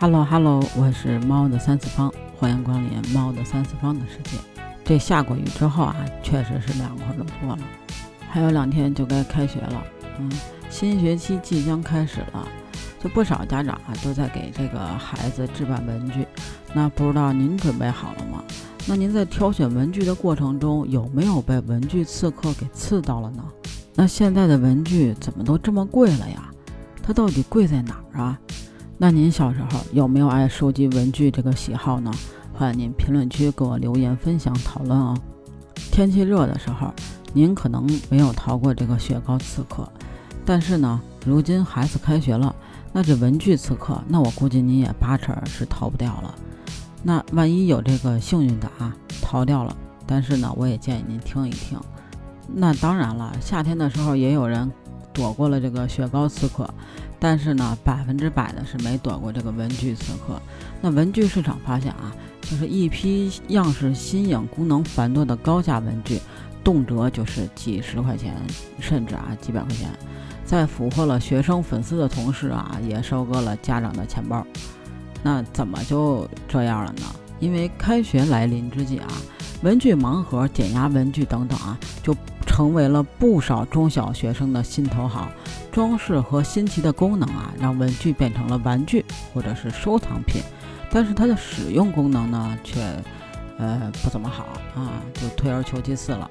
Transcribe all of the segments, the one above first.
Hello Hello，我是猫的三次方，欢迎光临猫的三次方的世界。这下过雨之后啊，确实是凉快的多了。还有两天就该开学了，嗯，新学期即将开始了，就不少家长啊都在给这个孩子置办文具。那不知道您准备好了吗？那您在挑选文具的过程中，有没有被文具刺客给刺到了呢？那现在的文具怎么都这么贵了呀？它到底贵在哪儿啊？那您小时候有没有爱收集文具这个喜好呢？欢迎您评论区给我留言分享讨论哦。天气热的时候，您可能没有逃过这个雪糕刺客，但是呢，如今孩子开学了，那这文具刺客，那我估计您也八成是逃不掉了。那万一有这个幸运的啊，逃掉了，但是呢，我也建议您听一听。那当然了，夏天的时候也有人躲过了这个雪糕刺客，但是呢，百分之百的是没躲过这个文具刺客。那文具市场发现啊，就是一批样式新颖、功能繁多的高价文具，动辄就是几十块钱，甚至啊几百块钱，在俘获了学生粉丝的同时啊，也收割了家长的钱包。那怎么就这样了呢？因为开学来临之际啊。文具盲盒、减压文具等等啊，就成为了不少中小学生的心头好。装饰和新奇的功能啊，让文具变成了玩具或者是收藏品。但是它的使用功能呢，却呃不怎么好啊，就退而求其次了。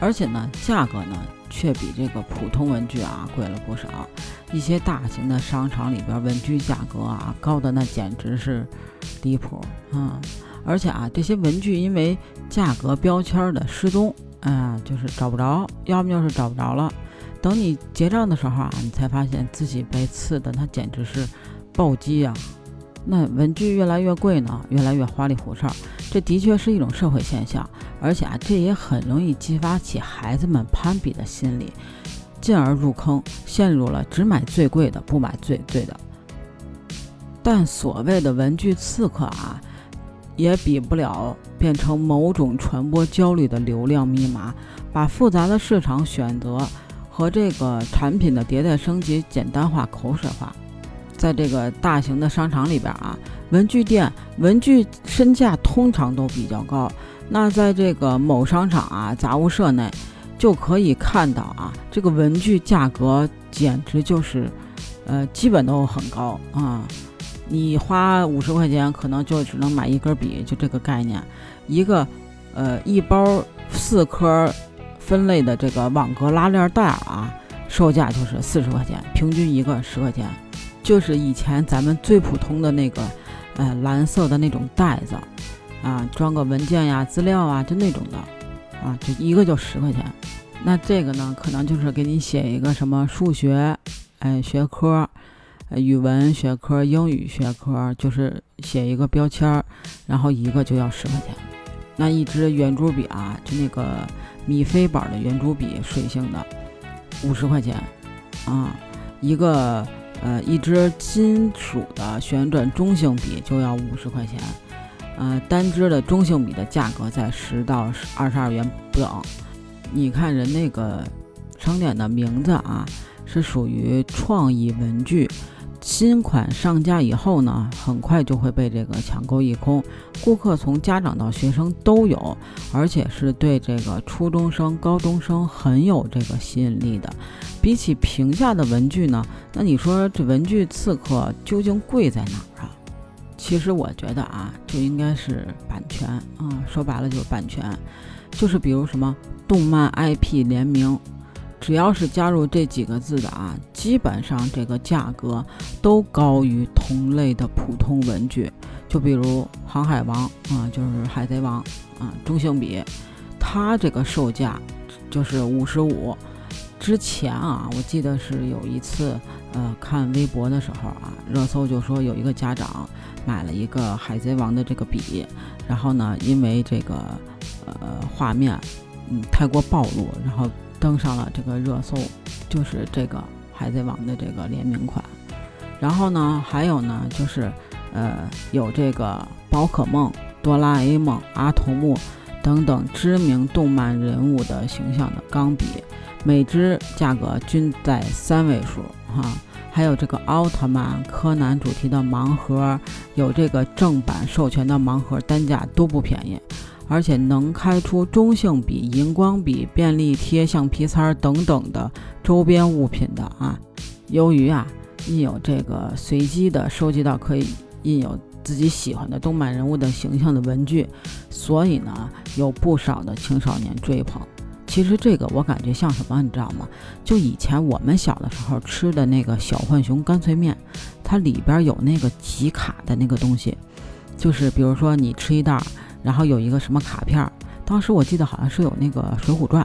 而且呢，价格呢，却比这个普通文具啊贵了不少。一些大型的商场里边，文具价格啊高的那简直是离谱啊！而且啊，这些文具因为价格标签的失踪，啊，就是找不着，要么就是找不着了。等你结账的时候啊，你才发现自己被刺的，那简直是暴击啊！那文具越来越贵呢，越来越花里胡哨，这的确是一种社会现象。而且啊，这也很容易激发起孩子们攀比的心理，进而入坑，陷入了只买最贵的，不买最对的。但所谓的文具刺客啊。也比不了变成某种传播焦虑的流量密码，把复杂的市场选择和这个产品的迭代升级简单化、口水化。在这个大型的商场里边啊，文具店文具身价通常都比较高。那在这个某商场啊、杂物社内，就可以看到啊，这个文具价格简直就是，呃，基本都很高啊。你花五十块钱，可能就只能买一根笔，就这个概念。一个，呃，一包四颗分类的这个网格拉链袋啊，售价就是四十块钱，平均一个十块钱。就是以前咱们最普通的那个，呃，蓝色的那种袋子，啊，装个文件呀、资料啊，就那种的，啊，就一个就十块钱。那这个呢，可能就是给你写一个什么数学，哎，学科。语文学科、英语学科就是写一个标签儿，然后一个就要十块钱。那一支圆珠笔啊，就那个米菲版的圆珠笔，水性的，五十块钱啊。一个呃，一支金属的旋转中性笔就要五十块钱。呃，单支的中性笔的价格在十到二十二元不等。你看人那个商店的名字啊，是属于创意文具。新款上架以后呢，很快就会被这个抢购一空。顾客从家长到学生都有，而且是对这个初中生、高中生很有这个吸引力的。比起平价的文具呢，那你说这文具刺客究竟贵在哪儿啊？其实我觉得啊，就应该是版权啊，说白了就是版权，就是比如什么动漫 IP 联名。只要是加入这几个字的啊，基本上这个价格都高于同类的普通文具。就比如《航海王》啊，就是《海贼王》啊，中性笔，它这个售价就是五十五。之前啊，我记得是有一次，呃，看微博的时候啊，热搜就说有一个家长买了一个《海贼王》的这个笔，然后呢，因为这个呃画面嗯太过暴露，然后。登上了这个热搜，就是这个《海贼王》的这个联名款。然后呢，还有呢，就是呃，有这个宝可梦、哆啦 A 梦、阿童木等等知名动漫人物的形象的钢笔，每支价格均在三位数哈。还有这个奥特曼、柯南主题的盲盒，有这个正版授权的盲盒，单价都不便宜，而且能开出中性笔、荧光笔、便利贴、橡皮擦等等的周边物品的啊。由于啊印有这个随机的收集到可以印有自己喜欢的动漫人物的形象的文具，所以呢有不少的青少年追捧。其实这个我感觉像什么，你知道吗？就以前我们小的时候吃的那个小浣熊干脆面，它里边有那个集卡的那个东西，就是比如说你吃一袋，然后有一个什么卡片，当时我记得好像是有那个《水浒传》，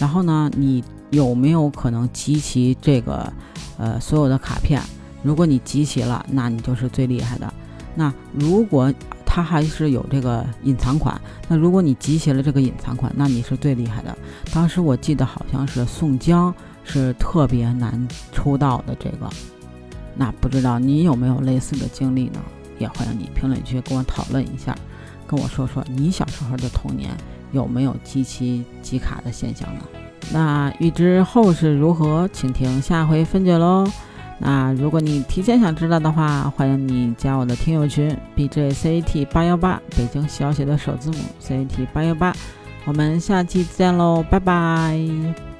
然后呢，你有没有可能集齐这个呃所有的卡片？如果你集齐了，那你就是最厉害的。那如果它还是有这个隐藏款，那如果你集齐了这个隐藏款，那你是最厉害的。当时我记得好像是宋江是特别难抽到的这个，那不知道你有没有类似的经历呢？也欢迎你评论区跟我讨论一下，跟我说说你小时候的童年有没有集齐集卡的现象呢？那预知后事如何，请听下回分解喽。那如果你提前想知道的话，欢迎你加我的听友群 b j c a t 八幺八，北京小写的首字母 c a t 八幺八，我们下期见喽，拜拜。